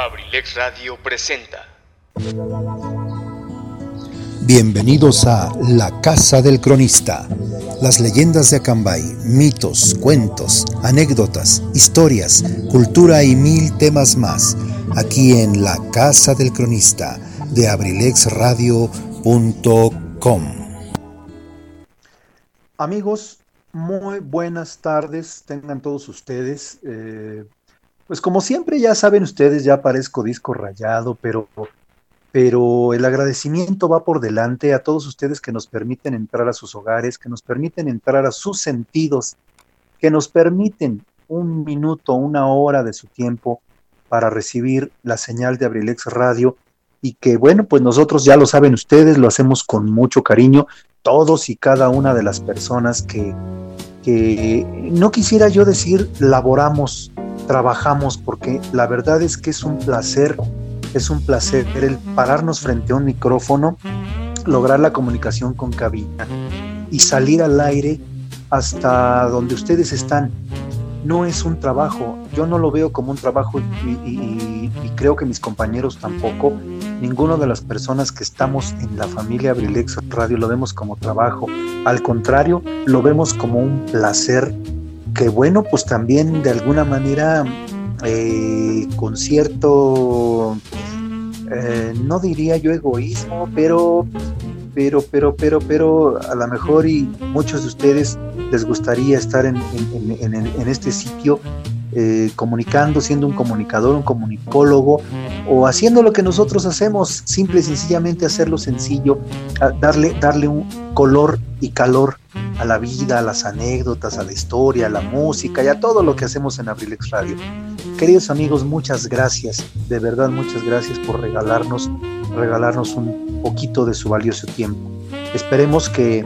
Abrilex Radio presenta. Bienvenidos a La Casa del Cronista. Las leyendas de Acambay, mitos, cuentos, anécdotas, historias, cultura y mil temas más. Aquí en La Casa del Cronista de abrilexradio.com. Amigos, muy buenas tardes, tengan todos ustedes. Eh, pues como siempre ya saben ustedes, ya parezco disco rayado, pero, pero el agradecimiento va por delante a todos ustedes que nos permiten entrar a sus hogares, que nos permiten entrar a sus sentidos, que nos permiten un minuto, una hora de su tiempo para recibir la señal de Abrilex Radio y que bueno, pues nosotros ya lo saben ustedes, lo hacemos con mucho cariño, todos y cada una de las personas que, que no quisiera yo decir laboramos, trabajamos, porque la verdad es que es un placer, es un placer el pararnos frente a un micrófono, lograr la comunicación con cabina y salir al aire hasta donde ustedes están. No es un trabajo, yo no lo veo como un trabajo y, creo que mis compañeros tampoco, ninguno de las personas que estamos en la familia Abrilex Radio lo vemos como trabajo. Al contrario, lo vemos como un placer que bueno, pues también de alguna manera eh, con cierto, eh, no diría yo egoísmo, pero, pero, pero, pero, pero a lo mejor y muchos de ustedes les gustaría estar en, en este sitio eh, comunicando, siendo un comunicador, un comunicólogo, o haciendo lo que nosotros hacemos, simple y sencillamente hacerlo sencillo, darle, darle un color y calor a la vida, a las anécdotas, a la historia, a la música y a todo lo que hacemos en Abrilex Radio. Queridos amigos, muchas gracias, de verdad muchas gracias por regalarnos, regalarnos un poquito de su valioso tiempo. Esperemos que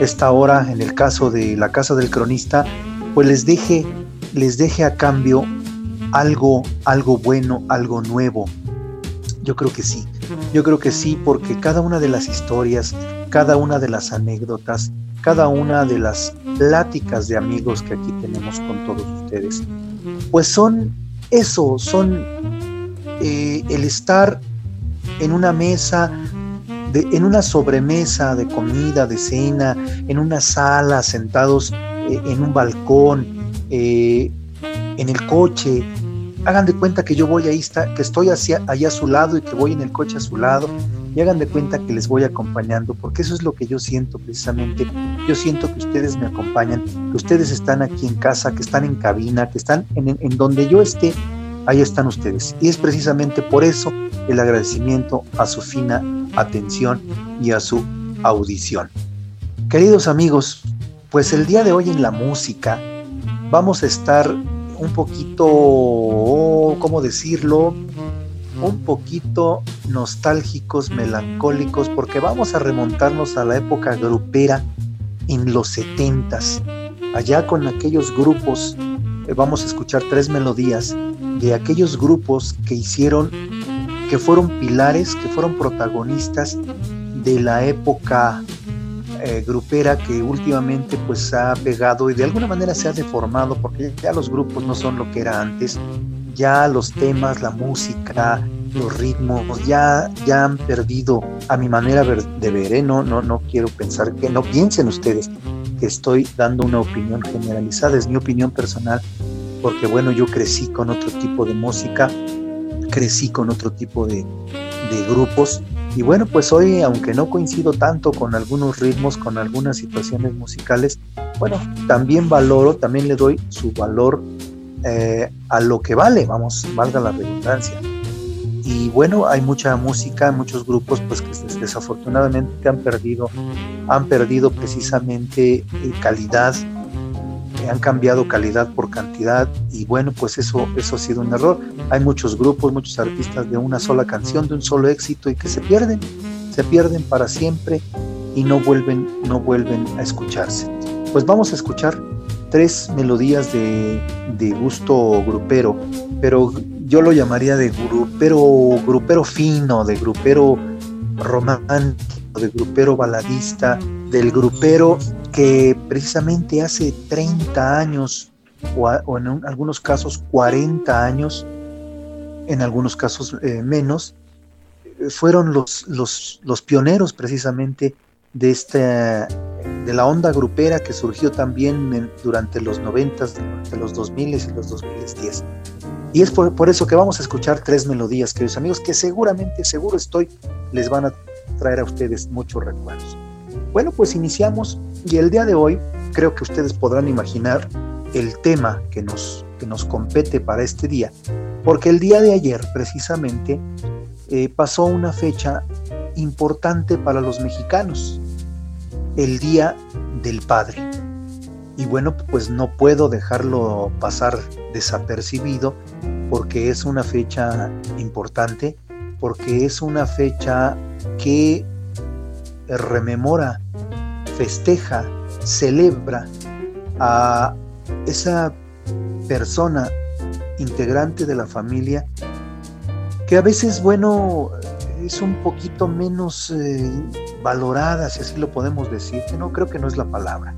esta hora, en el caso de la Casa del Cronista, pues les deje les deje a cambio algo, algo bueno, algo nuevo. Yo creo que sí, yo creo que sí, porque cada una de las historias, cada una de las anécdotas, cada una de las pláticas de amigos que aquí tenemos con todos ustedes, pues son eso, son eh, el estar en una mesa, de, en una sobremesa de comida, de cena, en una sala, sentados eh, en un balcón, eh, en el coche. Hagan de cuenta que yo voy ahí, está, que estoy hacia, allá a su lado y que voy en el coche a su lado. Y hagan de cuenta que les voy acompañando, porque eso es lo que yo siento precisamente. Yo siento que ustedes me acompañan, que ustedes están aquí en casa, que están en cabina, que están en, en donde yo esté, ahí están ustedes. Y es precisamente por eso el agradecimiento a su fina atención y a su audición. Queridos amigos, pues el día de hoy en la música vamos a estar un poquito, ¿cómo decirlo? Un poquito nostálgicos, melancólicos, porque vamos a remontarnos a la época grupera en los setentas, allá con aquellos grupos, eh, vamos a escuchar tres melodías de aquellos grupos que hicieron, que fueron pilares, que fueron protagonistas de la época eh, grupera que últimamente pues ha pegado y de alguna manera se ha deformado porque ya los grupos no son lo que era antes, ya los temas, la música, los ritmos ya, ya han perdido a mi manera de ver, ¿eh? no, no, no quiero pensar que, no piensen ustedes que estoy dando una opinión generalizada, es mi opinión personal, porque bueno, yo crecí con otro tipo de música, crecí con otro tipo de, de grupos y bueno, pues hoy, aunque no coincido tanto con algunos ritmos, con algunas situaciones musicales, bueno, también valoro, también le doy su valor eh, a lo que vale, vamos, valga la redundancia. Y bueno, hay mucha música, muchos grupos pues que desafortunadamente han perdido, han perdido precisamente eh, calidad, han cambiado calidad por cantidad y bueno, pues eso, eso ha sido un error. Hay muchos grupos, muchos artistas de una sola canción, de un solo éxito y que se pierden, se pierden para siempre y no vuelven, no vuelven a escucharse. Pues vamos a escuchar tres melodías de, de gusto grupero, pero yo lo llamaría de grupero, grupero fino, de grupero romántico, de grupero baladista, del grupero que precisamente hace 30 años o, en algunos casos 40 años en algunos casos eh, menos, fueron los, los, los, pioneros precisamente de, esta, de la onda grupera que surgió también durante los 90, durante los 2000 y los 2010. Y es por, por, eso que vamos a escuchar tres melodías, queridos amigos, que seguramente, seguro estoy, les van a traer a ustedes muchos recuerdos. Bueno, pues iniciamos y el día de hoy creo que ustedes podrán imaginar el tema que nos, que nos compete para este día, porque el día de ayer precisamente eh, pasó una fecha importante para los mexicanos, el Día del Padre. Y bueno, pues no puedo dejarlo pasar desapercibido porque es una fecha importante, porque es una fecha que rememora, festeja, celebra a esa persona integrante de la familia que a veces, bueno, es un poquito menos eh, valorada, si así lo podemos decir, que no creo que no es la palabra.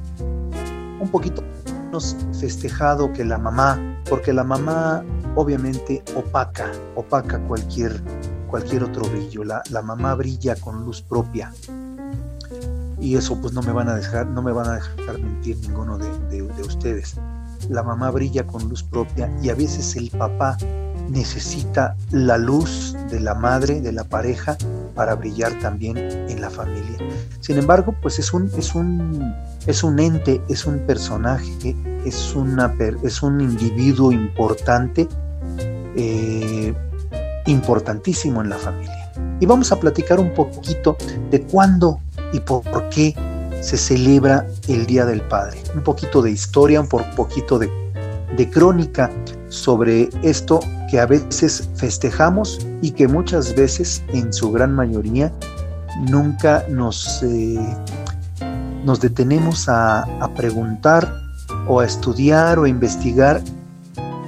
Un poquito menos festejado que la mamá, porque la mamá obviamente opaca, opaca cualquier, cualquier otro brillo. La, la mamá brilla con luz propia y eso pues no me van a dejar, no me van a dejar mentir ninguno de, ustedes. La mamá brilla con luz propia y a veces el papá necesita la luz de la madre, de la pareja, para brillar también en la familia. Sin embargo, pues es un, es un, es un ente, es un personaje, es, una, es un individuo importante, eh, importantísimo en la familia. Y vamos a platicar un poquito de cuándo y por qué se celebra el Día del Padre. Un poquito de historia, un poquito de, crónica sobre esto que a veces festejamos y que muchas veces, en su gran mayoría, nunca nos, eh, nos detenemos a, a, preguntar o a estudiar o a investigar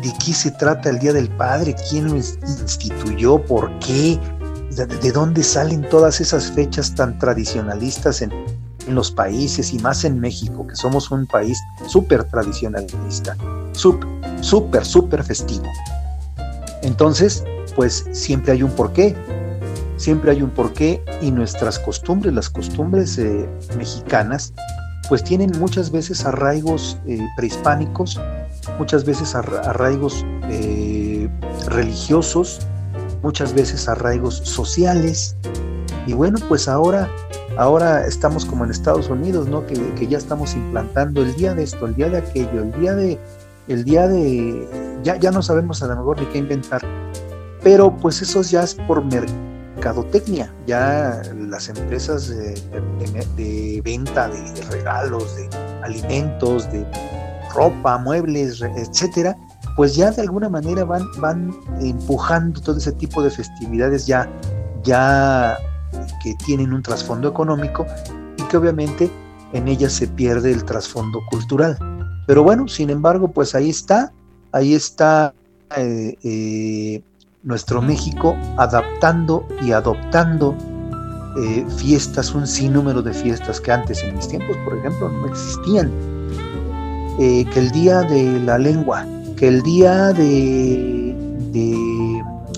de qué se trata el Día del Padre, quién lo instituyó, por qué, de, dónde salen todas esas fechas tan tradicionalistas en, los países y más en México, que somos un país súper tradicionalista, súper, súper, festivo. Entonces, pues siempre hay un porqué, siempre hay un porqué y nuestras costumbres, las costumbres eh, mexicanas, pues tienen muchas veces arraigos eh, prehispánicos, muchas veces arraigos eh, religiosos, muchas veces arraigos sociales. Y bueno, pues ahora, ahora estamos como en Estados Unidos, ¿no? Que, ya estamos implantando el día de esto, el día de aquello, el día de, el día de, ya, ya no sabemos a lo mejor ni qué inventar. Pero pues eso ya es por mercadotecnia, ya las empresas de venta de regalos, de alimentos, de ropa, muebles, etcétera, pues ya de alguna manera van, van empujando todo ese tipo de festividades ya, ya que tienen un trasfondo económico y que obviamente en ellas se pierde el trasfondo cultural. Pero bueno, sin embargo, pues ahí está, ahí está eh, eh, nuestro México adaptando y adoptando eh, fiestas, un sinnúmero de fiestas que antes en mis tiempos, por ejemplo, no existían. que el Día de la Lengua, que el día de,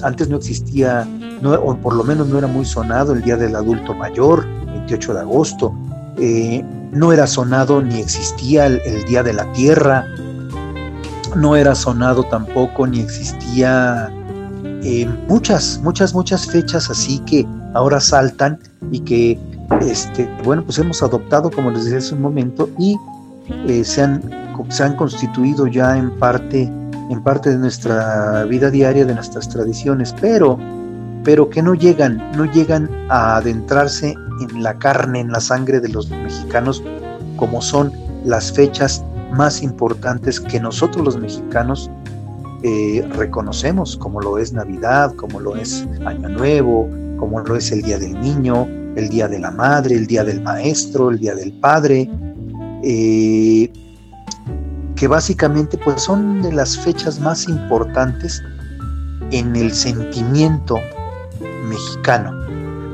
antes no existía, o por lo menos no era muy sonado el día del adulto mayor, 28 de agosto, eh, no era sonado ni existía el, día de la tierra, no era sonado tampoco ni existía eh, muchas, muchas, muchas fechas así que ahora saltan y que, este, bueno, pues hemos adoptado, como les decía hace un momento, y eh, se, han, se han constituido ya en parte, en parte de nuestra vida diaria, de nuestras tradiciones, pero, pero que no llegan, no llegan a adentrarse en la carne, en la sangre de los mexicanos, como son las fechas más importantes que nosotros los mexicanos eh, reconocemos, como lo es Navidad, como lo es Año Nuevo, como lo es el Día del Niño, el Día de la Madre, el Día del Maestro, el Día del Padre, eh, que básicamente pues son de las fechas más importantes en el sentimiento mexicano,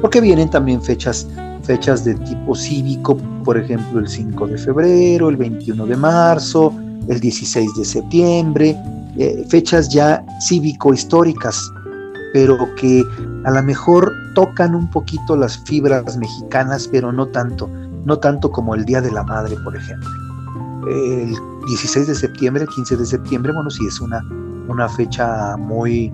porque vienen también fechas, fechas de tipo cívico, por ejemplo el 5 de febrero, el 21 de marzo, el 16 de septiembre, eh, fechas ya cívico-históricas, pero que a lo mejor tocan un poquito las fibras mexicanas, pero no tanto, no tanto como el Día de la Madre, por ejemplo. El 16 de septiembre, 15 de septiembre, bueno, sí es una, una fecha muy,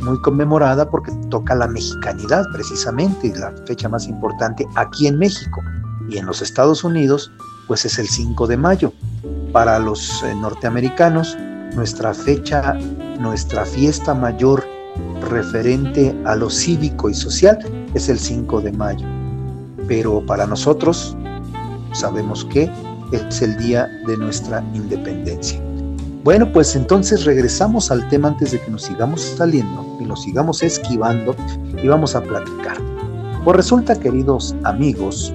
muy conmemorada porque toca la mexicanidad precisamente, la fecha más importante aquí en México y en los Estados Unidos, pues es el 5 de mayo. Para los eh, norteamericanos, nuestra fecha, nuestra fiesta mayor referente a lo cívico y social es el 5 de mayo. Pero para nosotros sabemos que es el día de nuestra independencia. Bueno, pues entonces regresamos al tema antes de que nos sigamos saliendo y nos sigamos esquivando y vamos a platicar. Pues resulta, queridos amigos,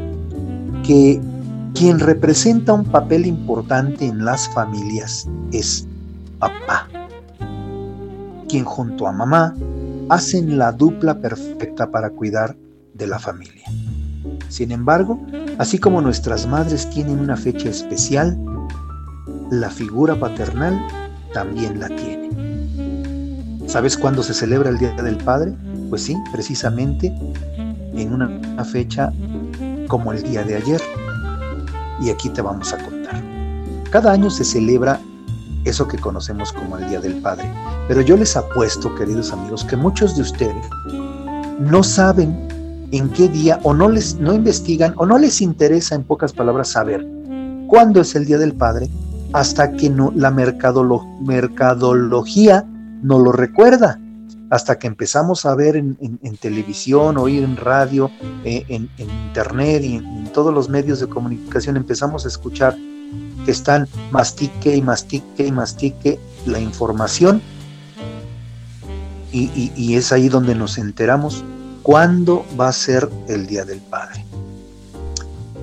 que quien representa un papel importante en las familias es papá, quien junto a mamá hacen la dupla perfecta para cuidar de la familia. Sin embargo, así como nuestras madres tienen una fecha especial, la figura paternal también la tiene. ¿Sabes cuándo se celebra el Día del Padre? Pues sí, precisamente en una fecha como el día de ayer. Y aquí te vamos a contar. Cada año se celebra eso que conocemos como el Día del Padre. Pero yo les apuesto, queridos amigos, que muchos de ustedes no saben en qué día o no les no investigan o no les interesa en pocas palabras saber cuándo es el Día del Padre hasta que no, la mercadología no lo recuerda. Hasta que empezamos a ver en, televisión, oír en radio, eh, en, internet y en, todos los medios de comunicación, empezamos a escuchar que están mastique y mastique y mastique la información. Y, es ahí donde nos enteramos cuándo va a ser el Día del Padre.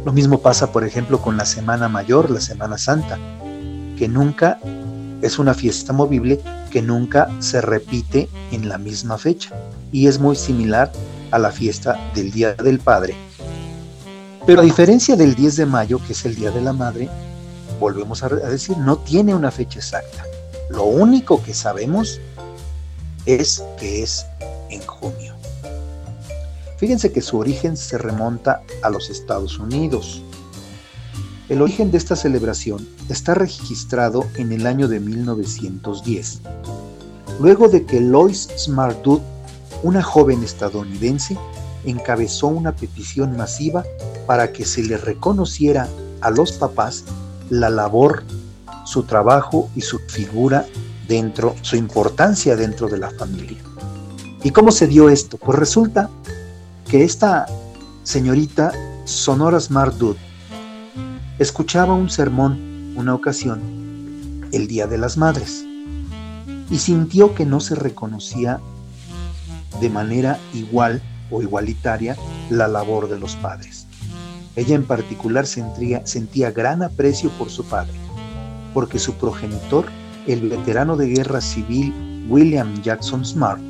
Lo mismo pasa, por ejemplo, con la Semana Mayor, la Semana Santa, que nunca es una fiesta movible que nunca se repite en la misma fecha y es muy similar a la fiesta del Día del Padre. Pero a diferencia del 10 de mayo, que es el Día de la Madre, volvemos a decir, no tiene una fecha exacta. Lo único que sabemos es que es en junio. Fíjense que su origen se remonta a los Estados Unidos. El origen de esta celebración está registrado en el año de 1910, luego de que Lois Smartwood, una joven estadounidense, encabezó una petición masiva para que se le reconociera a los papás la labor, su trabajo y su figura dentro, su importancia dentro de la familia. ¿Y cómo se dio esto? Pues resulta que esta señorita Sonora Smartwood escuchaba un sermón una ocasión, el Día de las Madres, y sintió que no se reconocía de manera igual o igualitaria la labor de los padres. Ella en particular sentía, sentía gran aprecio por su padre, porque su progenitor, el veterano de guerra civil William Jackson Smart,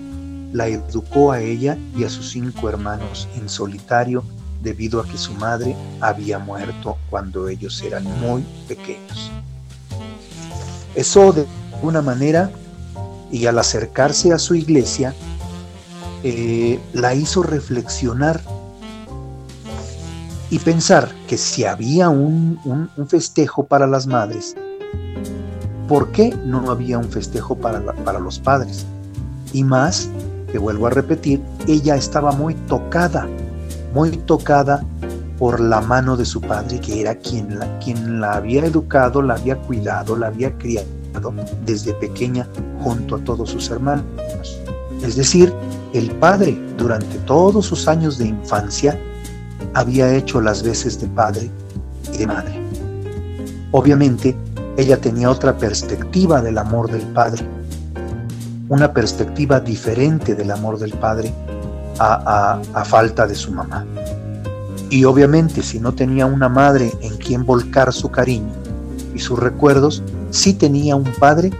la educó a ella y a sus cinco hermanos en solitario debido a que su madre había muerto cuando ellos eran muy pequeños. Eso de alguna manera, y al acercarse a su iglesia, eh, la hizo reflexionar y pensar que si había un, festejo para las madres, ¿por qué no había un festejo para, para los padres? Y más, que vuelvo a repetir, ella estaba muy tocada muy tocada por la mano de su padre, que era quien la, quien la había educado, la había cuidado, la había criado desde pequeña junto a todos sus hermanos. Es decir, el padre durante todos sus años de infancia había hecho las veces de padre y de madre. Obviamente, ella tenía otra perspectiva del amor del padre, una perspectiva diferente del amor del padre a, falta de su mamá. Y obviamente si no tenía una madre en quien volcar su cariño y sus recuerdos, sí tenía un padre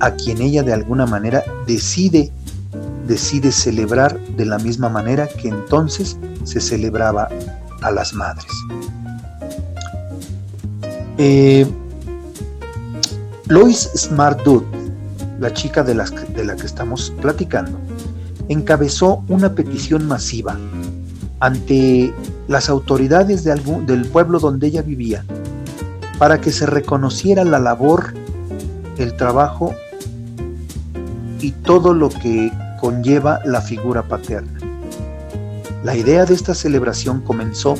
a quien ella de alguna manera decide, decide celebrar de la misma manera que entonces se celebraba a las madres. Eh, Lois Smart Dude, la chica de, las, de la que estamos platicando, encabezó una petición masiva ante las autoridades de algún, del pueblo donde ella vivía para que se reconociera la labor, el trabajo y todo lo que conlleva la figura paterna. La idea de esta celebración comenzó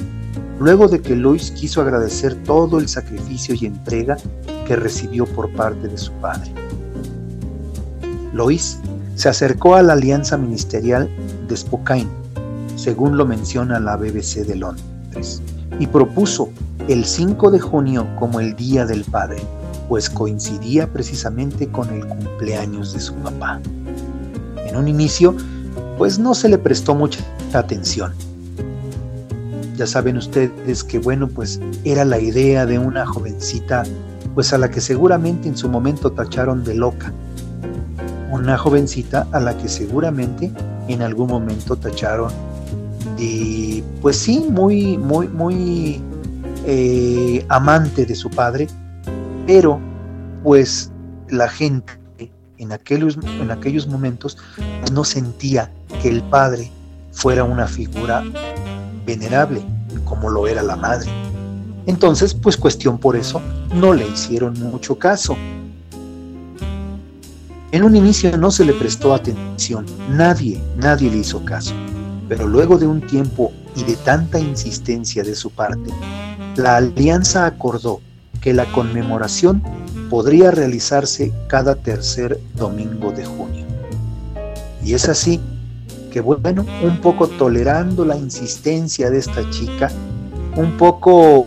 luego de que Luis quiso agradecer todo el sacrificio y entrega que recibió por parte de su padre. Lois se acercó a la alianza ministerial de Spokane, según lo menciona la BBC de Londres, y propuso el 5 de junio como el Día del Padre, pues coincidía precisamente con el cumpleaños de su papá. En un inicio, pues no se le prestó mucha atención. Ya saben ustedes que bueno, pues era la idea de una jovencita, pues a la que seguramente en su momento tacharon de loca. Una jovencita a la que seguramente en algún momento tacharon de, pues sí, muy, muy, muy eh, amante de su padre, pero pues la gente en aquellos, en aquellos momentos no sentía que el padre fuera una figura venerable como lo era la madre. Entonces, pues cuestión por eso, no le hicieron mucho caso. En un inicio no se le prestó atención, nadie, nadie le hizo caso, pero luego de un tiempo y de tanta insistencia de su parte, la alianza acordó que la conmemoración podría realizarse cada tercer domingo de junio. Y es así que, bueno, un poco tolerando la insistencia de esta chica, un poco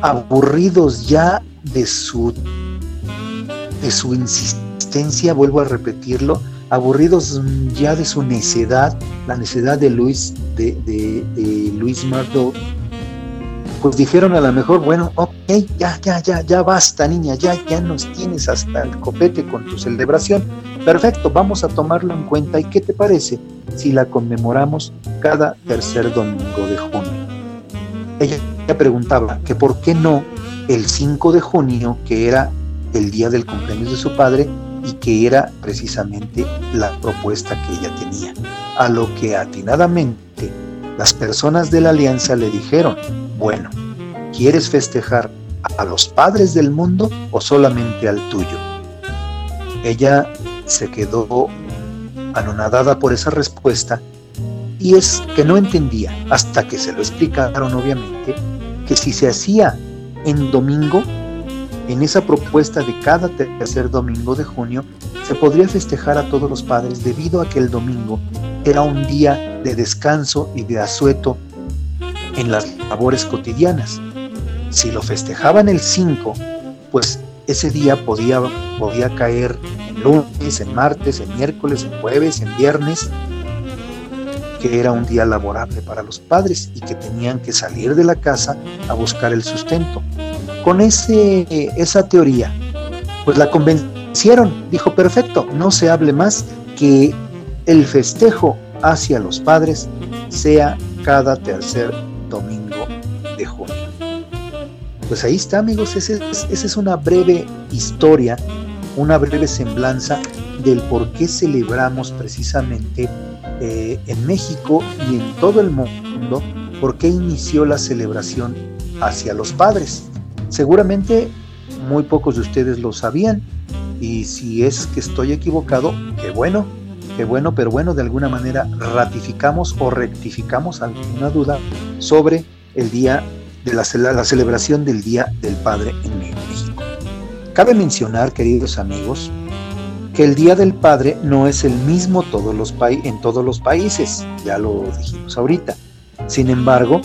aburridos ya de su, de su insistencia, vuelvo a repetirlo, aburridos ya de su necedad, la necedad de Luis, de, de, Luis Mardot, pues dijeron a lo mejor, bueno, ok, ya, ya, ya, ya basta, niña, ya, ya nos tienes hasta el copete con tu celebración. Perfecto, vamos a tomarlo en cuenta. ¿Y qué te parece si la conmemoramos cada tercer domingo de junio? Ella preguntaba que por qué no el 5 de junio, que era el día del cumpleaños de su padre y que era precisamente la propuesta que ella tenía. A lo que atinadamente las personas de la alianza le dijeron, bueno, ¿quieres festejar a los padres del mundo o solamente al tuyo? Ella se quedó anonadada por esa respuesta y es que no entendía, hasta que se lo explicaron obviamente, que si se hacía en domingo, en esa propuesta de cada tercer domingo de junio, se podría festejar a todos los padres debido a que el domingo era un día de descanso y de asueto en las labores cotidianas. Si lo festejaban el 5, pues ese día podía, podía caer en lunes, en martes, en miércoles, en jueves, en viernes, que era un día laborable para los padres y que tenían que salir de la casa a buscar el sustento. Con ese, esa teoría, pues la convencieron, dijo, perfecto, no se hable más que el festejo hacia los padres sea cada tercer domingo de junio. Pues ahí está amigos, esa es, una breve historia, una breve semblanza del por qué celebramos precisamente eh, en México y en todo el mundo, por qué inició la celebración hacia los padres. Seguramente muy pocos de ustedes lo sabían y si es que estoy equivocado, qué bueno, qué bueno, pero bueno, de alguna manera ratificamos o rectificamos alguna duda sobre el día de la, celebración del Día del Padre en México. Cabe mencionar, queridos amigos, que el Día del Padre no es el mismo en todos los países, ya lo dijimos ahorita. Sin embargo,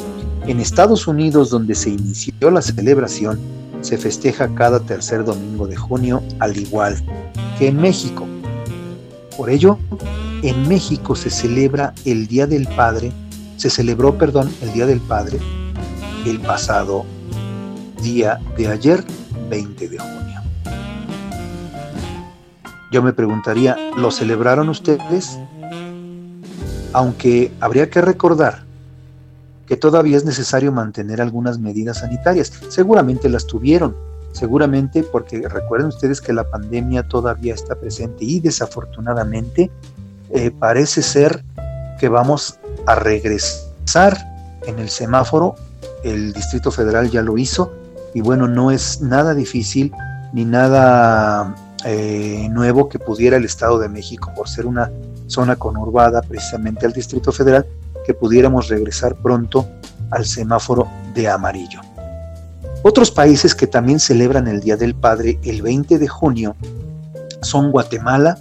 en Estados Unidos, donde se inició la celebración, se festeja cada tercer domingo de junio, al igual que en México. Por ello, en México se celebra el Día del Padre, se celebró, perdón, el Día del Padre el pasado día de ayer, 20 de junio. Yo me preguntaría, ¿lo celebraron ustedes? Aunque habría que recordar que todavía es necesario mantener algunas medidas sanitarias. Seguramente las tuvieron, seguramente porque recuerden ustedes que la pandemia todavía está presente y desafortunadamente eh, parece ser que vamos a regresar en el semáforo. El Distrito Federal ya lo hizo y bueno, no es nada difícil ni nada eh, nuevo que pudiera el Estado de México, por ser una zona conurbada precisamente al Distrito Federal, que pudiéramos regresar pronto al semáforo de amarillo. Otros países que también celebran el Día del Padre el 20 de junio son Guatemala,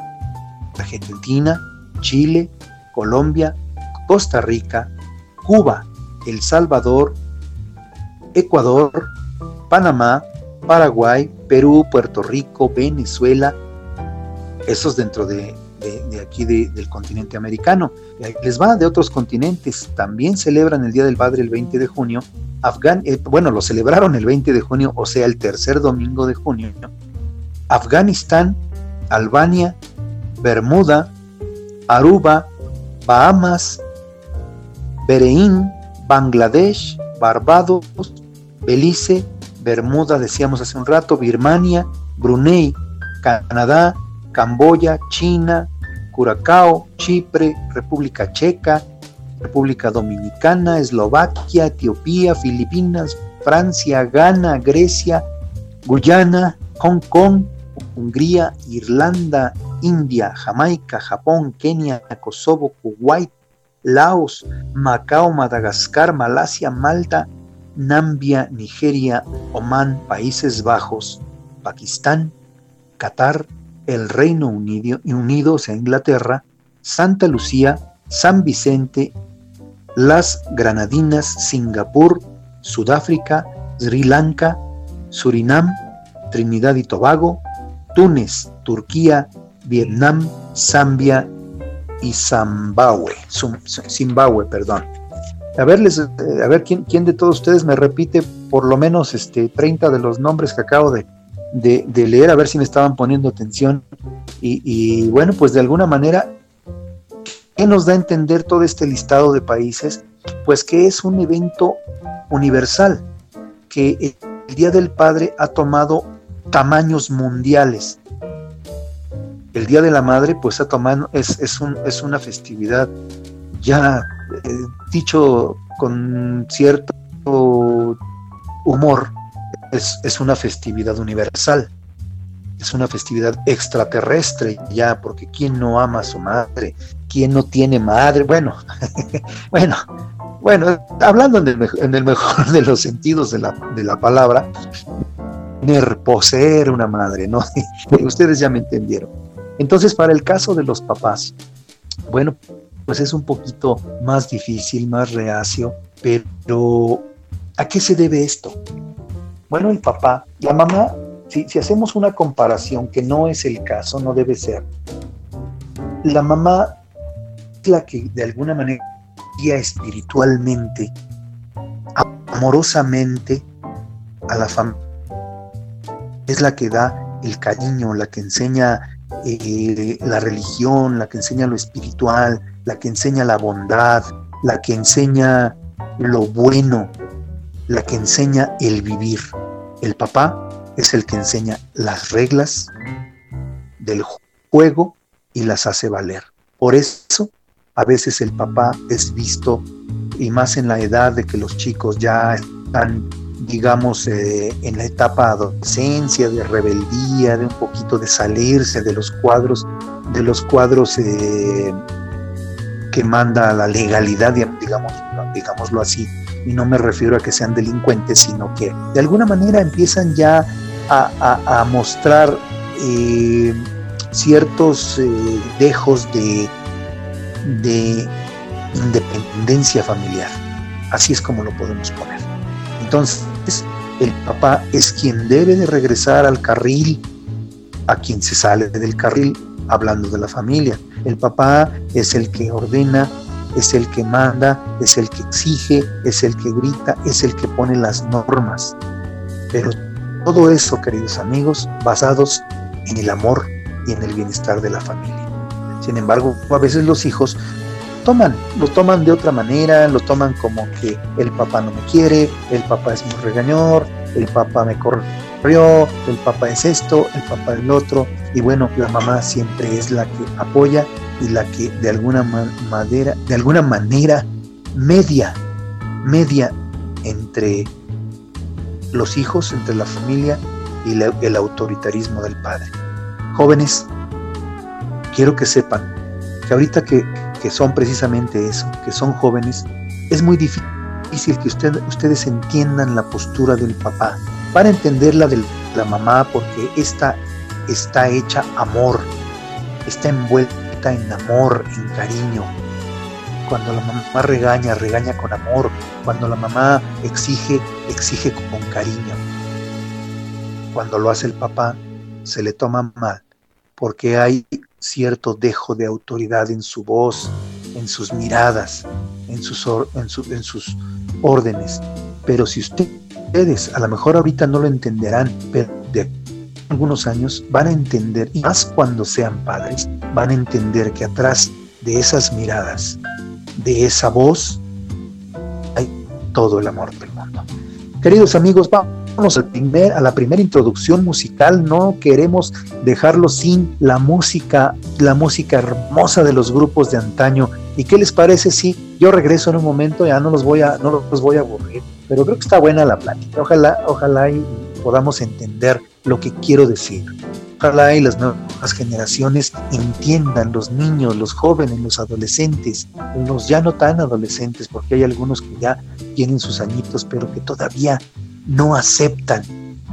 Argentina, Chile, Colombia, Costa Rica, Cuba, El Salvador, Ecuador, Panamá, Paraguay, Perú, Puerto Rico, Venezuela, esos dentro de, aquí del continente americano. Les va de otros continentes, también celebran el Día del Padre el 20 de junio. Afgan eh, bueno, lo celebraron el 20 de junio, o sea, el tercer domingo de junio. Afganistán, Albania, Bermuda, Aruba, Bahamas, Bereín, Bangladesh, Barbados, Belice, Bermuda, decíamos hace un rato, Birmania, Brunei, Canadá, Camboya, China, Curacao, Chipre, República Checa, República Dominicana, Eslovaquia, Etiopía, Filipinas, Francia, Ghana, Grecia, Guyana, Hong Kong, Hungría, Irlanda, India, Jamaica, Japón, Kenia, Kosovo, Kuwait, Laos, Macao, Madagascar, Malasia, Malta, Nambia, Nigeria, Omán, Países Bajos, Pakistán, Qatar, el Reino Unido, Unido, o sea, Inglaterra, Santa Lucía, San Vicente, las Granadinas, Singapur, Sudáfrica, Sri Lanka, Surinam, Trinidad y Tobago, Túnez, Turquía, Vietnam, Zambia y Zimbabue, Zimbabue, perdón. A ver, eh, a ver ¿quién, quién de todos ustedes me repite por lo menos este, 30 de los nombres que acabo de, leer, a ver si me estaban poniendo atención. Y, bueno, pues de alguna manera, ¿qué nos da a entender todo este listado de países? Pues que es un evento universal, que el Día del Padre ha tomado tamaños mundiales. El Día de la Madre, pues ha tomado, es, es, un, es una festividad ya eh, dicho con cierto humor, es, una festividad universal, es una festividad extraterrestre ya, porque ¿quién no ama a su madre? ¿Quién no tiene madre? Bueno, bueno, bueno, hablando en el, mejor de los sentidos de la, de la palabra, poseer una madre, ¿no? Ustedes ya me entendieron. Entonces, para el caso de los papás, bueno, pues es un poquito más difícil, más reacio, pero ¿a qué se debe esto? Bueno, el papá, la mamá, si, hacemos una comparación, que no es el caso, no debe ser, la mamá es la que de alguna manera guía espiritualmente, amorosamente a la familia, es la que da el cariño, la que enseña eh, la religión, la que enseña lo espiritual, la que enseña la bondad, la que enseña lo bueno, la que enseña el vivir. El papá es el que enseña las reglas del juego y las hace valer. Por eso a veces el papá es visto, y más en la edad de que los chicos ya están, digamos, eh, en la etapa de adolescencia, de rebeldía, de un poquito de salirse de los cuadros, de los cuadros eh, que manda la legalidad, digamos, digámoslo así, y no me refiero a que sean delincuentes, sino que de alguna manera empiezan ya a, mostrar eh, ciertos eh, dejos de, de independencia familiar. Así es como lo podemos poner. Entonces, el papá es quien debe de regresar al carril, a quien se sale del carril, hablando de la familia. El papá es el que ordena, es el que manda, es el que exige, es el que grita, es el que pone las normas. Pero todo eso, queridos amigos, basados en el amor y en el bienestar de la familia. Sin embargo, a veces los hijos toman, lo toman de otra manera, lo toman como que el papá no me quiere, el papá es muy regañor, el papá me corrió, el papá es esto, el papá es lo otro, y bueno, la mamá siempre es la que apoya y la que de alguna manera, de alguna manera media, media entre los hijos, entre la familia y el autoritarismo del padre. Jóvenes, quiero que sepan que ahorita que, que son precisamente eso, que son jóvenes, es muy difícil que ustedes entiendan la postura del papá. Van a entender la de la mamá porque esta está hecha amor, está envuelta en amor, en cariño. Cuando la mamá regaña, regaña con amor. Cuando la mamá exige, exige con cariño. Cuando lo hace el papá, se le toma mal porque hay cierto dejo de autoridad en su voz, en sus miradas, en sus, en, sus órdenes. Pero si ustedes, a lo mejor ahorita no lo entenderán, pero de algunos años van a entender, y más cuando sean padres, van a entender que atrás de esas miradas, de esa voz, hay todo el amor del mundo. Queridos amigos, vamos al primer, a la primera introducción musical. No queremos dejarlo sin la música, la música hermosa de los grupos de antaño. ¿Y qué les parece si yo regreso en un momento? Ya no los voy a, no los voy a aburrir, pero creo que está buena la plática. Ojalá, ojalá y podamos entender lo que quiero decir. Ojalá y las nuevas generaciones entiendan, los niños, los jóvenes, los adolescentes, los ya no tan adolescentes, porque hay algunos que ya tienen sus añitos, pero que todavía no aceptan,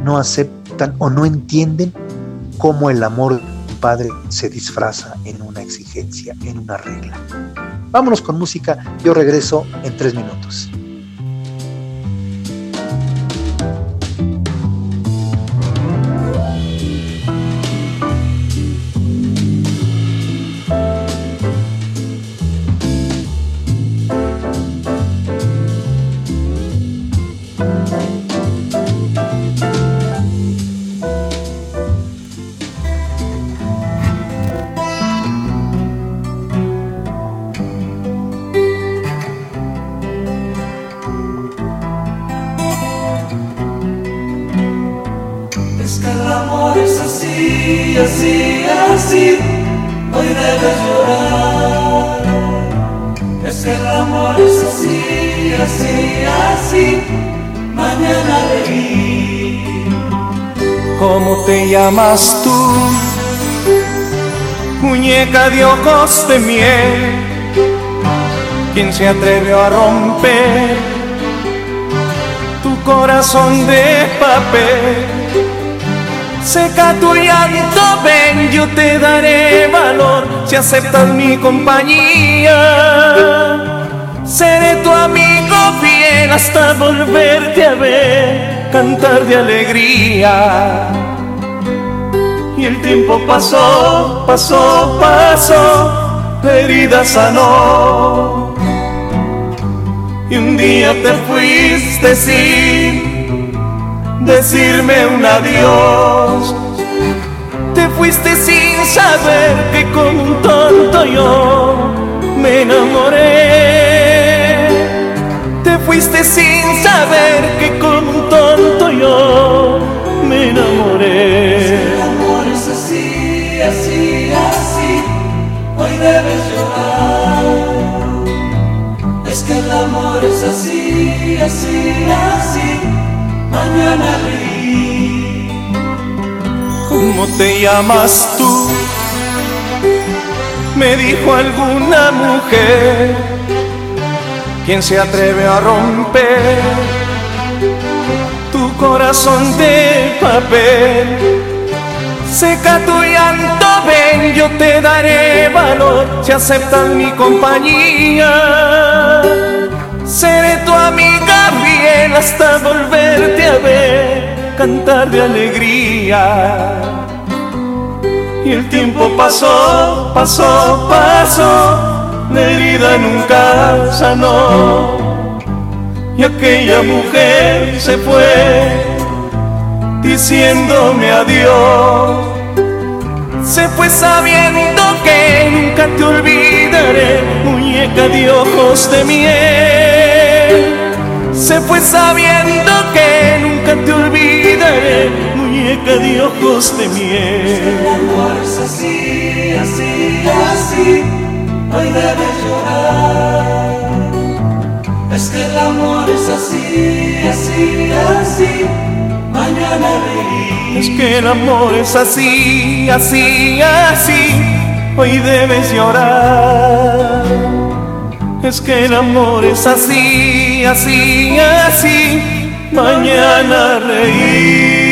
no aceptan o no entienden cómo el amor de un padre se disfraza en una exigencia, en una regla. Vámonos con música, yo regreso en tres minutos. Llamas tú, muñeca de ojos de miel, quien se atrevió a romper tu corazón de papel. Seca tu llanto, ven, yo te daré valor si aceptas mi compañía. Seré tu amigo fiel hasta volverte a ver, cantar de alegría y el tiempo pasó, pasó, pasó, herida sanó. Y un día te fuiste sin decirme un adiós. Te fuiste sin saber que con un tonto yo me enamoré. Te fuiste sin saber que con un tonto yo me enamoré así, así, hoy debes llorar. Es que el amor es así, así, así, mañana reír. ¿Cómo te llamas tú? Me dijo alguna mujer, quien se atreve a romper tu corazón de papel Seca tu llanto, ven, yo te daré valor si aceptas mi compañía. Seré tu amiga fiel hasta volverte a ver, cantar de alegría. Y el tiempo pasó, pasó, pasó, la herida nunca sanó. Y aquella mujer se fue diciéndome adiós. Se fue sabiendo que nunca te olvidaré, muñeca de ojos de miel. Se fue sabiendo que nunca te olvidaré, muñeca de ojos de miel. Así, así así, hoy debes llorar. Es que el amor es así, así, así, mañana reír. Es que el amor es así, así, así, hoy debes llorar. Es que el amor es así, así, así, mañana reír.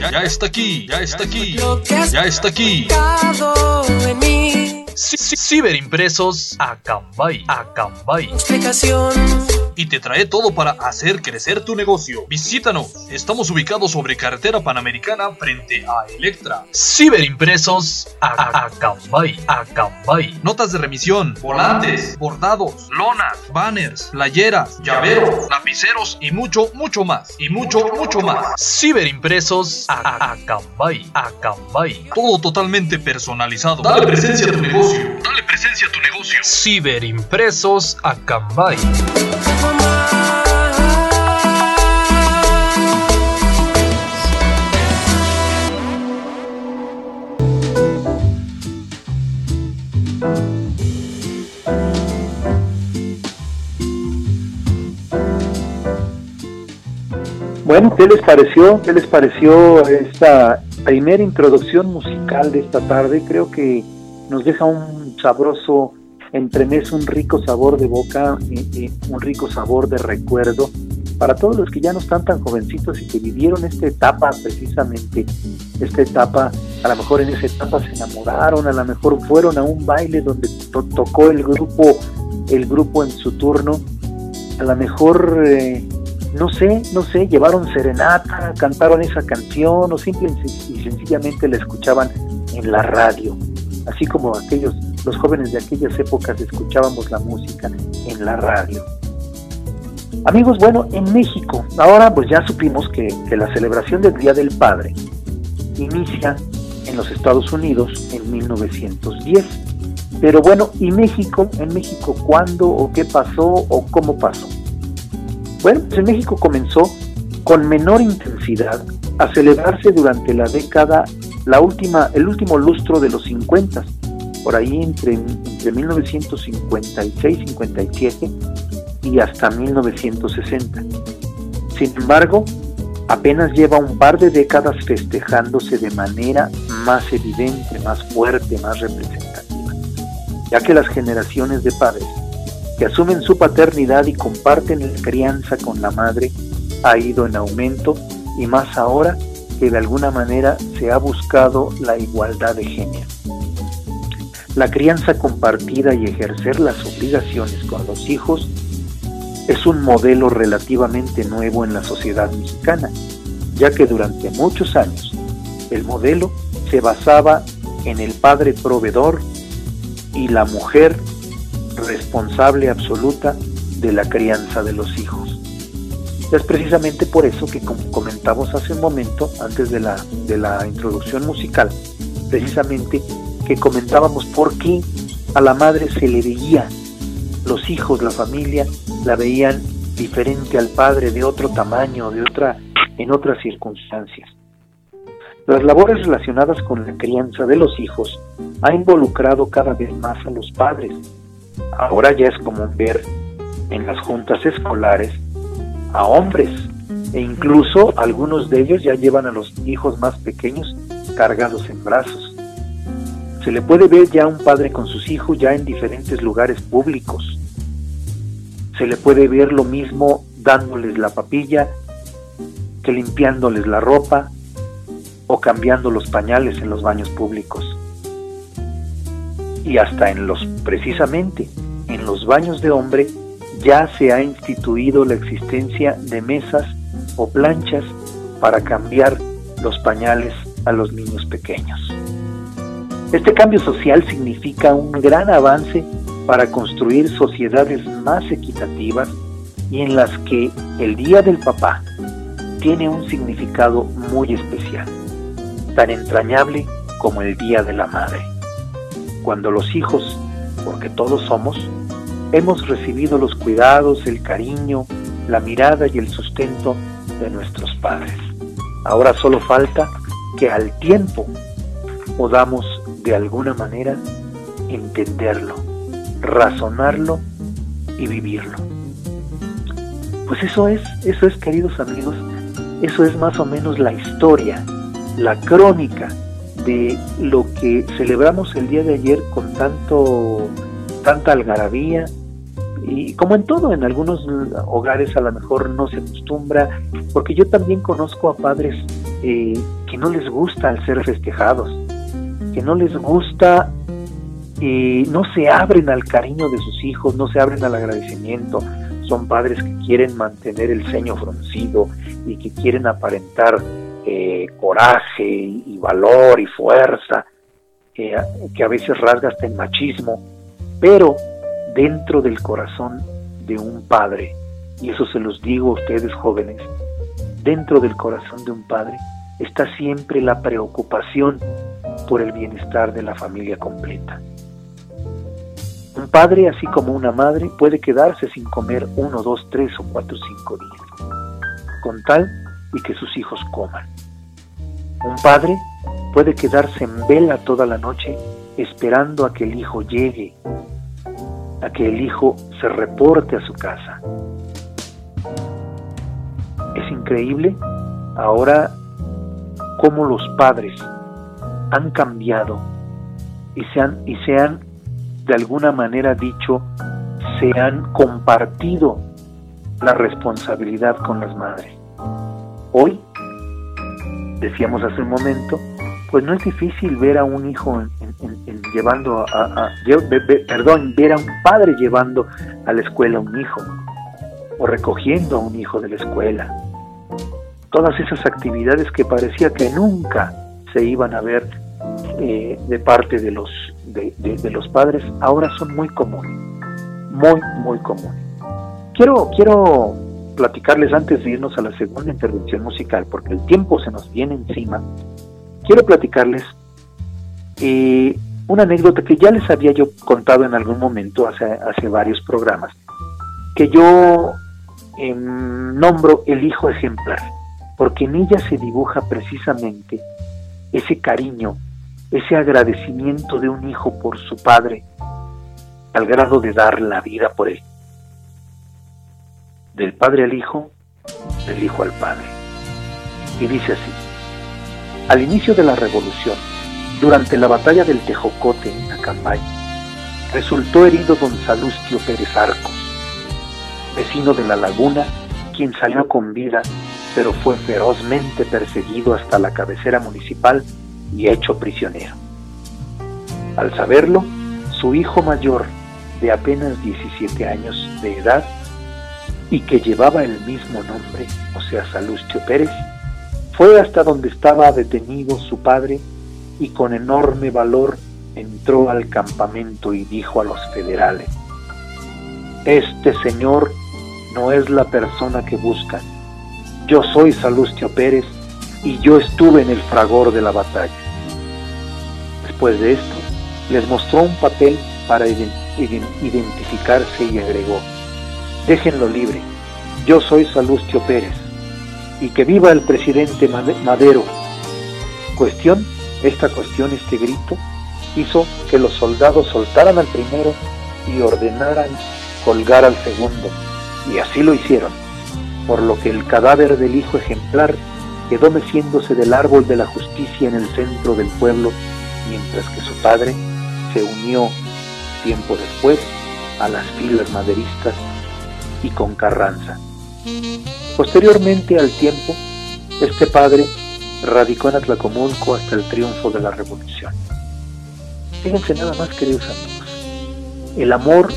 Ya, ya está aquí, ya está aquí, ya está aquí. Cado en mí, Ci- ci- Ciberimpresos Acambay, Acambay. explicación. Y te trae todo para hacer crecer tu negocio. Visítanos. Estamos ubicados sobre carretera panamericana frente a Electra. Ciberimpresos A- Acambay, Acambay. Notas de remisión, volantes, bordados, lonas, banners, playeras, llaveros, lapiceros y mucho, mucho más. Y mucho, mucho más. Ciberimpresos A- Acambay, Acambay. Todo totalmente personalizado. Dale presencia a tu negocio. Dale presencia a tu negocio. Ciberimpresos Acambay. Bueno, ¿qué les pareció? ¿Qué les pareció esta primera introducción musical de esta tarde? Creo que nos deja un sabroso entremés, un rico sabor de boca, y, un rico sabor de recuerdo para todos los que ya no están tan jovencitos y que vivieron esta etapa precisamente, esta etapa, a lo mejor en esa etapa se enamoraron, a lo mejor fueron a un baile donde to- tocó el grupo, el grupo en su turno, a lo mejor eh, no sé, no sé, llevaron serenata, cantaron esa canción o simple y sen- y sencillamente la escuchaban en la radio, así como aquellos, los jóvenes de aquellas épocas escuchábamos la música en la radio. Amigos, bueno, en México, ahora pues ya supimos que, que la celebración del Día del Padre inicia en los Estados Unidos en 1910. Pero bueno, ¿y México? ¿En México cuándo o qué pasó o cómo pasó? Bueno, pues en México comenzó con menor intensidad a celebrarse durante la década, la última, el último lustro de los 50, por ahí entre, entre 1956-57 y hasta 1960. Sin embargo, apenas lleva un par de décadas festejándose de manera más evidente, más fuerte, más representativa, ya que las generaciones de padres que asumen su paternidad y comparten la crianza con la madre ha ido en aumento y más ahora que de alguna manera se ha buscado la igualdad de género. La crianza compartida y ejercer las obligaciones con los hijos es un modelo relativamente nuevo en la sociedad mexicana, ya que durante muchos años el modelo se basaba en el padre proveedor y la mujer responsable absoluta de la crianza de los hijos. Es precisamente por eso que como comentamos hace un momento, antes de la, de la introducción musical, precisamente que comentábamos por qué a la madre se le veía, los hijos, la familia, la veían diferente al padre, de otro tamaño, de otra, en otras circunstancias. Las labores relacionadas con la crianza de los hijos ha involucrado cada vez más a los padres. Ahora ya es común ver en las juntas escolares a hombres e incluso algunos de ellos ya llevan a los hijos más pequeños cargados en brazos. Se le puede ver ya a un padre con sus hijos ya en diferentes lugares públicos. Se le puede ver lo mismo dándoles la papilla que limpiándoles la ropa o cambiando los pañales en los baños públicos. Y hasta en los, precisamente, en los baños de hombre ya se ha instituido la existencia de mesas o planchas para cambiar los pañales a los niños pequeños. Este cambio social significa un gran avance para construir sociedades más equitativas y en las que el Día del Papá tiene un significado muy especial, tan entrañable como el Día de la Madre. Cuando los hijos, porque todos somos, hemos recibido los cuidados, el cariño, la mirada y el sustento de nuestros padres. Ahora solo falta que al tiempo podamos de alguna manera entenderlo, razonarlo y vivirlo. Pues eso es, eso es queridos amigos, eso es más o menos la historia, la crónica de lo que celebramos el día de ayer con tanto tanta algarabía y como en todo en algunos hogares a lo mejor no se acostumbra porque yo también conozco a padres eh, que no les gusta el ser festejados que no les gusta y no se abren al cariño de sus hijos no se abren al agradecimiento. Son padres que quieren mantener el ceño fruncido y que quieren aparentar eh, coraje y, valor y fuerza, que a veces rasga hasta el machismo, pero dentro del corazón de un padre, y eso se los digo a ustedes jóvenes, dentro del corazón de un padre está siempre la preocupación por el bienestar de la familia completa. Un padre, así como una madre, puede quedarse sin comer uno, dos, tres o cuatro, cinco días, con tal y que sus hijos coman. Un padre puede quedarse en vela toda la noche esperando a que el hijo llegue, a que el hijo se reporte a su casa. Es increíble ahora cómo los padres han cambiado y se han, y se han de alguna manera dicho, se han compartido la responsabilidad con las madres. Hoy, decíamos hace un momento, pues no es difícil ver a un hijo llevando a, perdón, ver a un padre llevando a la escuela a un hijo o recogiendo a un hijo de la escuela. Todas esas actividades que parecía que nunca se iban a ver eh, de parte de los de, los padres ahora son muy comunes, muy, muy comunes. Quiero, quiero platicarles antes de irnos a la segunda intervención musical, porque el tiempo se nos viene encima. Quiero platicarles eh, una anécdota que ya les había yo contado en algún momento, hace, varios programas, que yo em, nombro el hijo ejemplar, porque en ella se dibuja precisamente ese cariño ese agradecimiento de un hijo por su padre, al grado de dar la vida por él. Del padre al hijo, del hijo al padre. Y dice así, al inicio de la revolución, durante la batalla del Tejocote en Acambay, resultó herido don Salustio Pérez Arcos, vecino de la laguna, quien salió con vida, pero fue ferozmente perseguido hasta la cabecera municipal y hecho prisionero. Al saberlo, su hijo mayor, de apenas 17 años de edad, y que llevaba el mismo nombre, o sea, Salustio Pérez, fue hasta donde estaba detenido su padre y con enorme valor entró al campamento y dijo a los federales, Este señor no es la persona que buscan. Yo soy Salustio Pérez y yo estuve en el fragor de la batalla. Después de esto, les mostró un papel para identificarse y agregó, déjenlo libre, yo soy Salustio Pérez, y que viva el presidente Madero. Cuestión, esta cuestión, este grito, hizo que los soldados soltaran al primero y ordenaran colgar al segundo, y así lo hicieron, por lo que el cadáver del hijo ejemplar quedó meciéndose del árbol de la justicia en el centro del pueblo mientras que su padre se unió tiempo después a las filas maderistas y con Carranza. Posteriormente al tiempo, este padre radicó en Atlacomulco hasta el triunfo de la revolución. Fíjense nada más, queridos amigos, el amor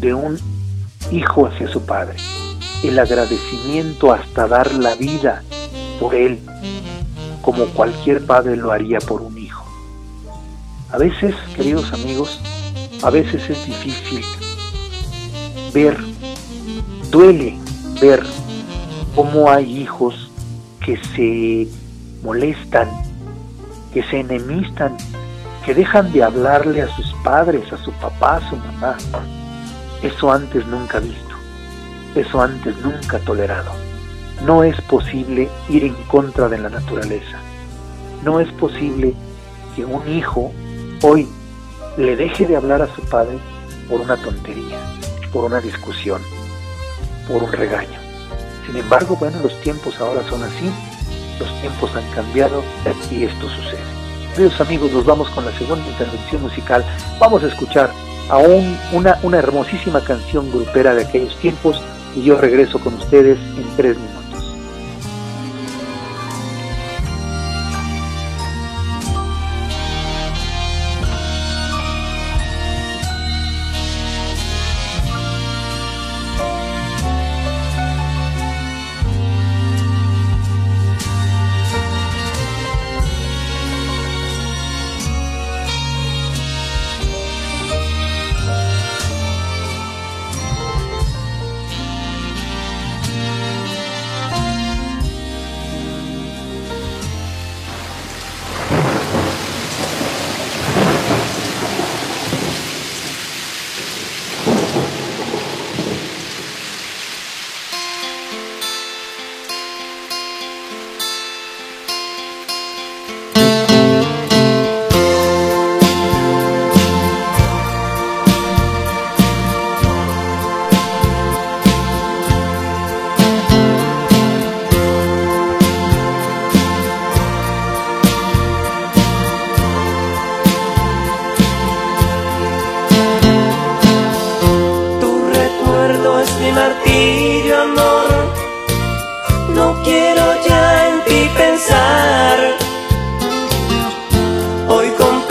de un hijo hacia su padre, el agradecimiento hasta dar la vida por él como cualquier padre lo haría por un hijo. A veces, queridos amigos, a veces es difícil ver, duele ver cómo hay hijos que se molestan, que se enemistan, que dejan de hablarle a sus padres, a su papá, a su mamá. Eso antes nunca visto, eso antes nunca tolerado. No es posible ir en contra de la naturaleza. No es posible que un hijo hoy le deje de hablar a su padre por una tontería, por una discusión, por un regaño. Sin embargo, bueno, los tiempos ahora son así, los tiempos han cambiado y esto sucede. Queridos amigos, nos vamos con la segunda intervención musical. Vamos a escuchar a una, una hermosísima canción grupera de aquellos tiempos y yo regreso con ustedes en tres minutos.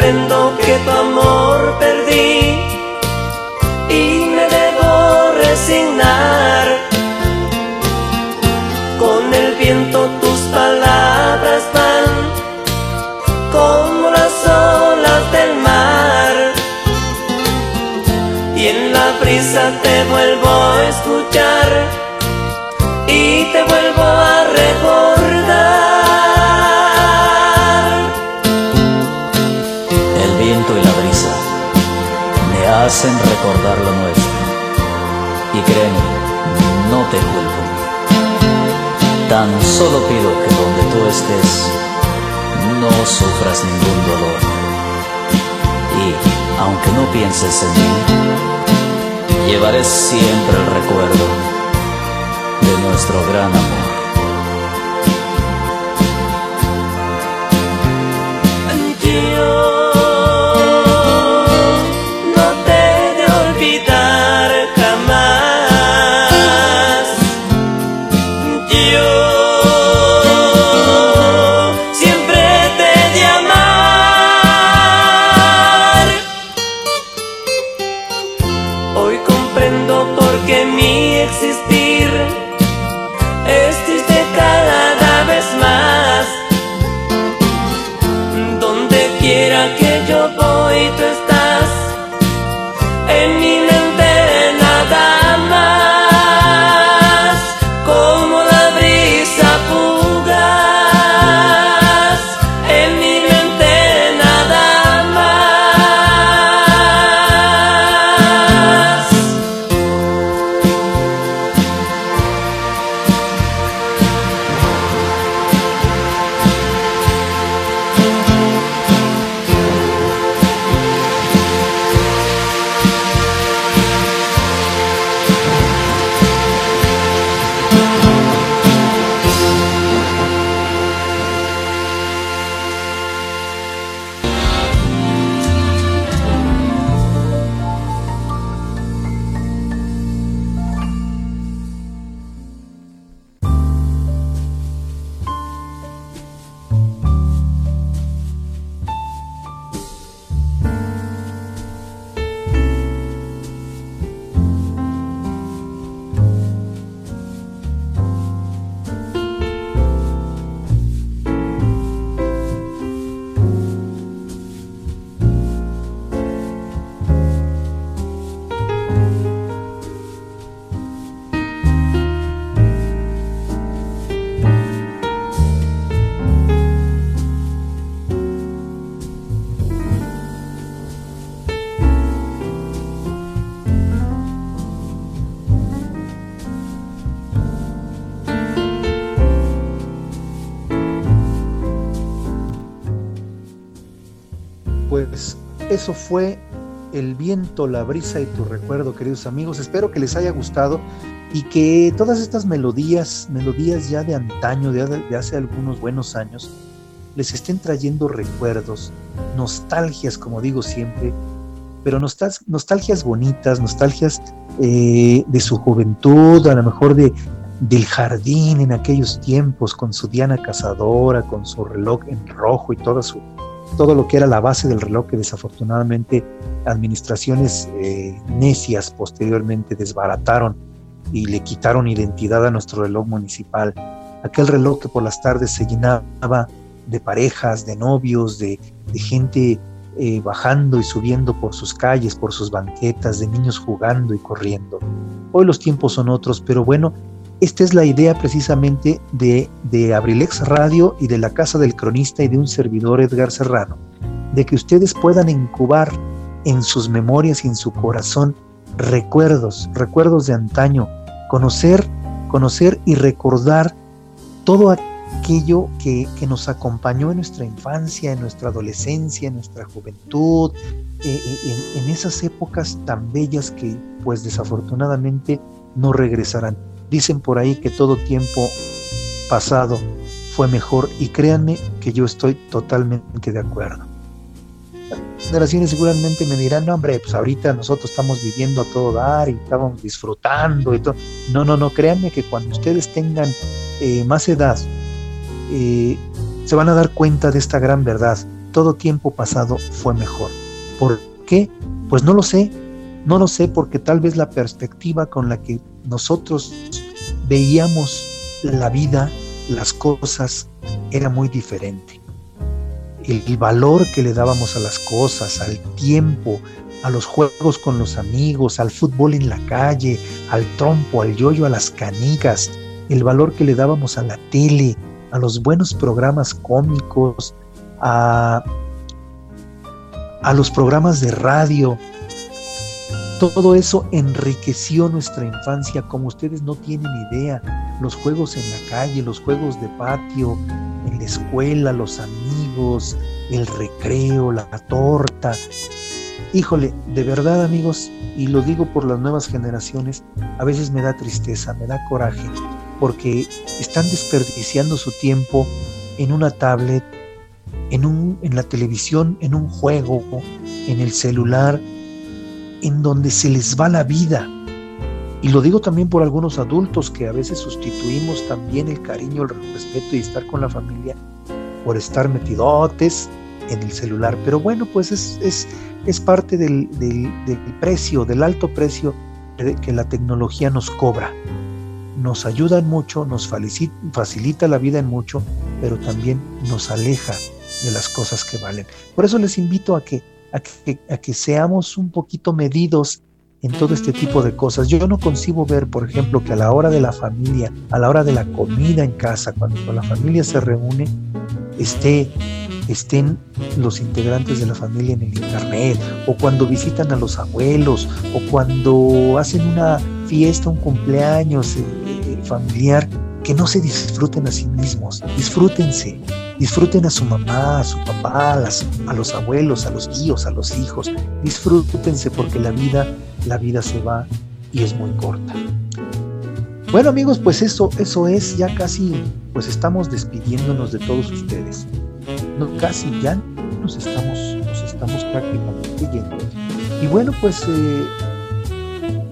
que tu amor perdí y me debo resignar. Con el viento tus palabras van como las olas del mar y en la brisa te vuelvo a escuchar. hacen recordar lo nuestro. Y créeme, no te culpo. Tan solo pido que donde tú estés no sufras ningún dolor. Y aunque no pienses en mí, llevaré siempre el recuerdo de nuestro gran amor. Eso fue el viento, la brisa y tu recuerdo, queridos amigos. Espero que les haya gustado y que todas estas melodías, melodías ya de antaño, de, hace algunos buenos años, les estén trayendo recuerdos, nostalgias, como digo siempre, pero nostalgias bonitas, nostalgias eh, de su juventud, a lo mejor de, del jardín en aquellos tiempos, con su Diana cazadora, con su reloj en rojo y toda su, todo lo que era la base del reloj que desafortunadamente administraciones eh, necias posteriormente desbarataron y le quitaron identidad a nuestro reloj municipal. Aquel reloj que por las tardes se llenaba de parejas, de novios, de, gente eh, bajando y subiendo por sus calles, por sus banquetas, de niños jugando y corriendo. Hoy los tiempos son otros, pero bueno, esta es la idea precisamente de, de Abrilex Radio y de la Casa del Cronista y de un servidor Edgar Serrano, de que ustedes puedan incubar en sus memorias y en su corazón recuerdos, recuerdos de antaño, conocer, conocer y recordar todo aquello que, nos acompañó en nuestra infancia, en nuestra adolescencia, en nuestra juventud, eh, eh, en esas épocas tan bellas que pues desafortunadamente no regresarán. Dicen por ahí que todo tiempo pasado fue mejor y créanme que yo estoy totalmente de acuerdo. Generaciones seguramente me dirán, no hombre, pues ahorita nosotros estamos viviendo a todo dar y estamos disfrutando y todo. No, no, no, créanme que cuando ustedes tengan eh, más edad, eh, se van a dar cuenta de esta gran verdad. Todo tiempo pasado fue mejor. ¿Por qué? Pues no lo sé. No lo sé porque tal vez la perspectiva con la que nosotros veíamos la vida, las cosas, era muy diferente. El, valor que le dábamos a las cosas, al tiempo, a los juegos con los amigos, al fútbol en la calle, al trompo, al yoyo, a las canicas, el valor que le dábamos a la tele, a los buenos programas cómicos, a, a los programas de radio, todo eso enriqueció nuestra infancia como ustedes no tienen idea. Los juegos en la calle, los juegos de patio, en la escuela, los amigos, el recreo, la torta. Híjole, de verdad amigos, y lo digo por las nuevas generaciones, a veces me da tristeza, me da coraje, porque están desperdiciando su tiempo en una tablet, en, un, en la televisión, en un juego, en el celular, en donde se les va la vida. Y lo digo también por algunos adultos que a veces sustituimos también el cariño, el respeto y estar con la familia por estar metidotes en el celular. Pero bueno, pues es, es, es parte del, del, precio, del alto precio que la tecnología nos cobra. Nos ayuda en mucho, nos facilita la vida en mucho, pero también nos aleja de las cosas que valen. Por eso les invito a que a que, seamos un poquito medidos en todo este tipo de cosas. Yo no concibo ver, por ejemplo, que a la hora de la familia, a la hora de la comida en casa, cuando la familia se reúne, esté, estén los integrantes de la familia en el internet, o cuando visitan a los abuelos, o cuando hacen una fiesta, un cumpleaños eh, eh, familiar, que no se disfruten a sí mismos, disfrútense, Disfruten a su mamá, a su papá, a, los abuelos, a los tíos, a los hijos. Disfrútense porque la vida, la vida se va y es muy corta. Bueno amigos, pues eso, eso es, ya casi, pues estamos despidiéndonos de todos ustedes. No, casi ya nos estamos, nos estamos prácticamente yendo. Y bueno, pues eh,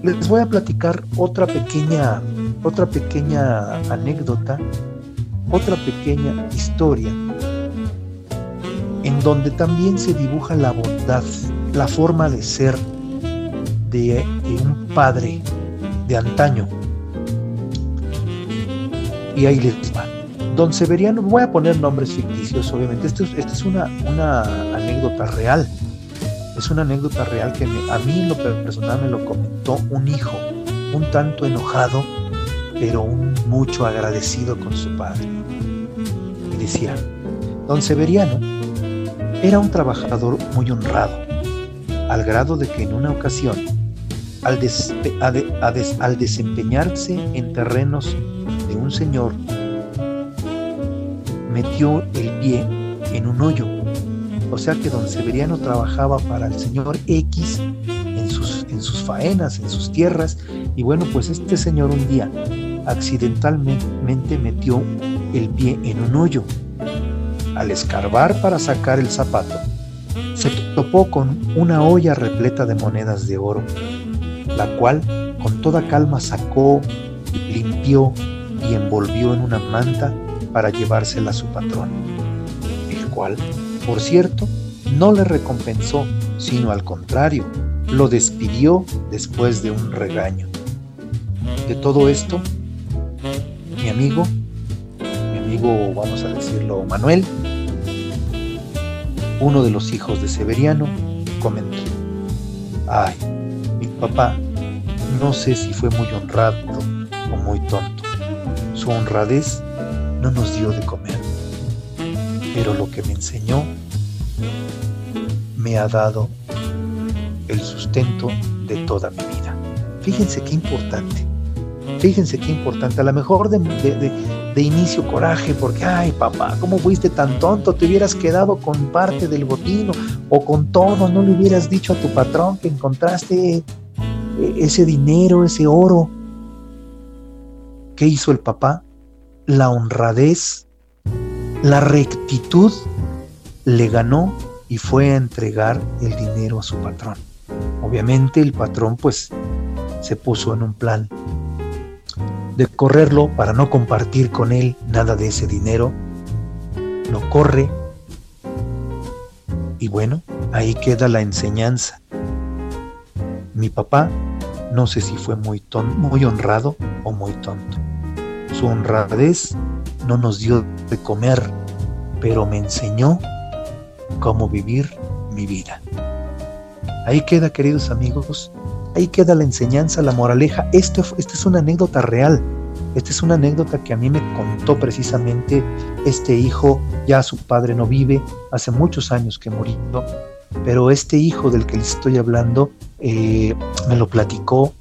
les voy a platicar otra pequeña, otra pequeña anécdota otra pequeña historia en donde también se dibuja la bondad, la forma de ser de, un padre de antaño. Y ahí les va. Don Severiano, voy a poner nombres ficticios, obviamente. Esta es una, una anécdota real. Es una anécdota real que a mí en lo personal me lo comentó un hijo, un tanto enojado, pero mucho agradecido con su padre. Y decía, don Severiano era un trabajador muy honrado, al grado de que en una ocasión, al, al desempeñarse en terrenos de un señor, metió el pie en un hoyo O sea que don Severiano trabajaba para el señor X en sus, en sus faenas, en sus tierras. Y bueno, pues este señor un día accidentalmente metió el pie en un hoyo. Al escarbar para sacar el zapato, se topó con una olla repleta de monedas de oro, la cual con toda calma sacó, limpió y envolvió en una manta para llevársela a su patrón, el cual, por cierto, no le recompensó, sino al contrario, lo despidió después de un regaño. De todo esto, amigo, mi amigo, vamos a decirlo, Manuel, uno de los hijos de Severiano, comentó, ay, mi papá no sé si fue muy honrado o muy tonto. Su honradez no nos dio de comer, pero lo que me enseñó me ha dado el sustento de toda mi vida. Fíjense qué importante, fíjense qué importante. A lo mejor de, inicio coraje, porque, ay papá, ¿cómo fuiste tan tonto? Te hubieras quedado con parte del botino o con todo, no le hubieras dicho a tu patrón que encontraste eh, ese dinero, ese oro. ¿Qué hizo el papá? la honradez, la rectitud le ganó y fue a entregar el dinero a su patrón. Obviamente el patrón pues se puso en un plan correrlo para no compartir con él nada de ese dinero. Lo corre y bueno, ahí queda la enseñanza. Mi papá no sé si fue muy, muy honrado o muy tonto. Su honradez no nos dio de comer, pero me enseñó cómo vivir mi vida. Ahí queda, queridos amigos, ahí queda la enseñanza, la moraleja. Esto, es una anécdota real. Esta es una anécdota que a mí me contó precisamente este hijo, ya su padre no vive, hace muchos años que murió, pero este hijo del que les estoy hablando eh, me lo platicó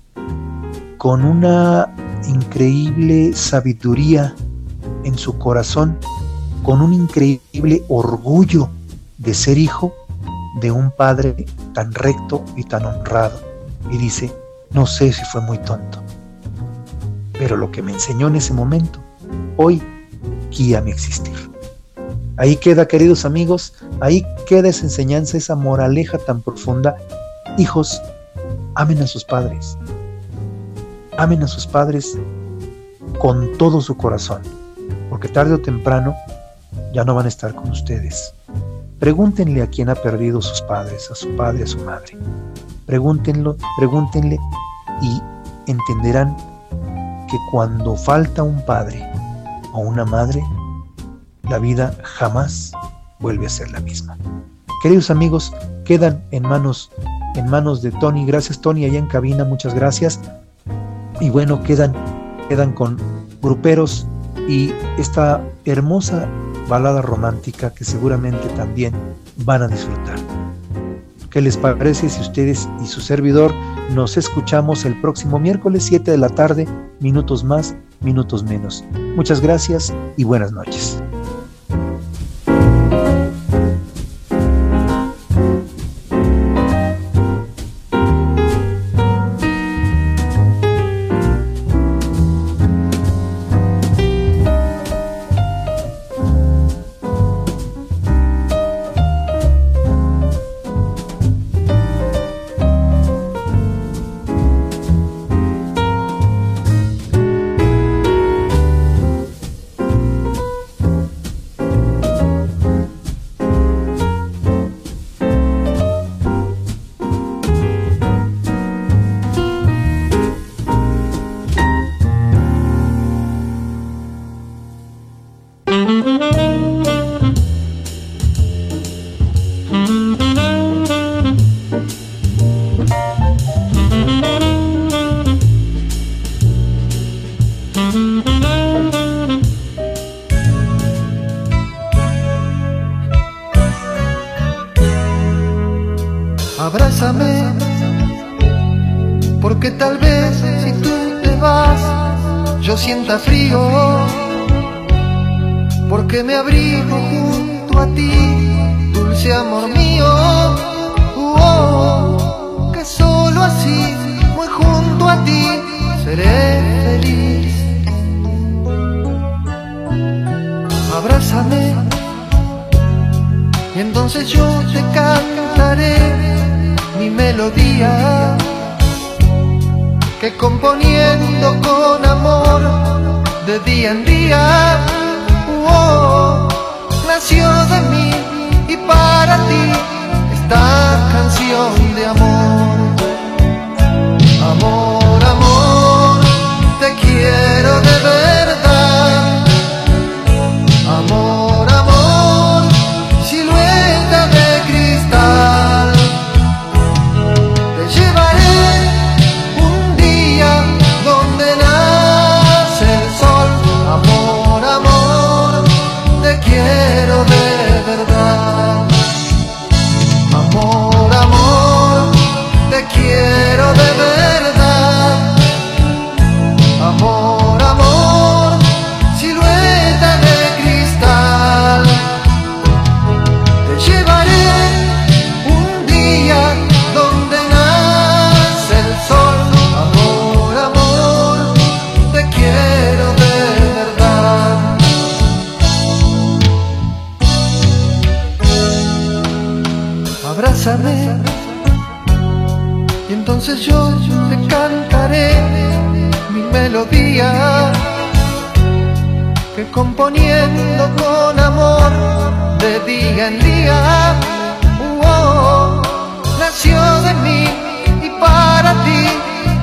con una increíble sabiduría en su corazón, con un increíble orgullo de ser hijo de un padre tan recto y tan honrado. Y dice, no sé si fue muy tonto, pero lo que me enseñó en ese momento, hoy guía mi existir. Ahí queda, queridos amigos, ahí queda esa enseñanza, esa moraleja tan profunda. Hijos, amen a sus padres, amen a sus padres con todo su corazón, porque tarde o temprano ya no van a estar con ustedes. Pregúntenle a quien ha perdido sus padres, a su padre, a su madre. Pregúntenlo, pregúntenle y entenderán que cuando falta un padre o una madre, la vida jamás vuelve a ser la misma. Queridos amigos, quedan en manos en manos de Tony. Gracias Tony allá en cabina, muchas gracias. Y bueno, quedan, quedan con gruperos y esta hermosa balada romántica que seguramente también van a disfrutar. ¿Qué les parece si ustedes y su servidor nos escuchamos el próximo miércoles 7 de la tarde, minutos más, minutos menos? Muchas gracias y buenas noches. Abrázame, porque tal vez si tú te vas, yo sienta frío, porque me abrigo junto a ti, dulce amor mío, oh, que solo así, muy junto a ti, seré. Entonces yo te cantaré mi melodía que componiendo con amor de día en día oh, nació de mí y para ti esta canción de amor. Amor, amor, abrázame y entonces yo, te cantaré mi melodía que componiendo con amor de día en día uh nació de mí y para ti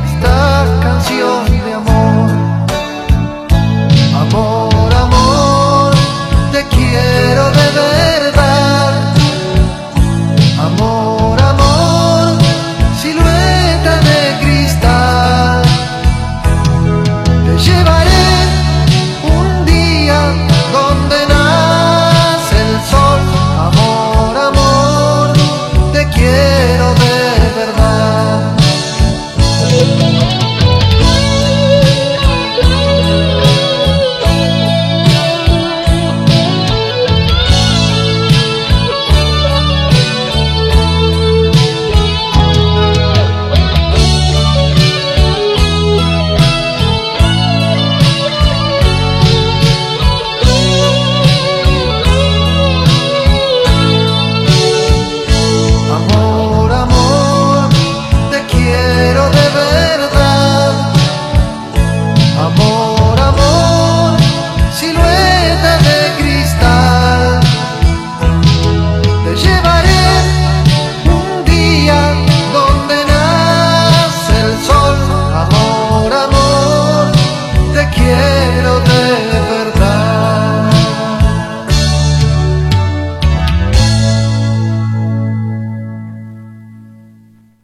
esta canción de amor.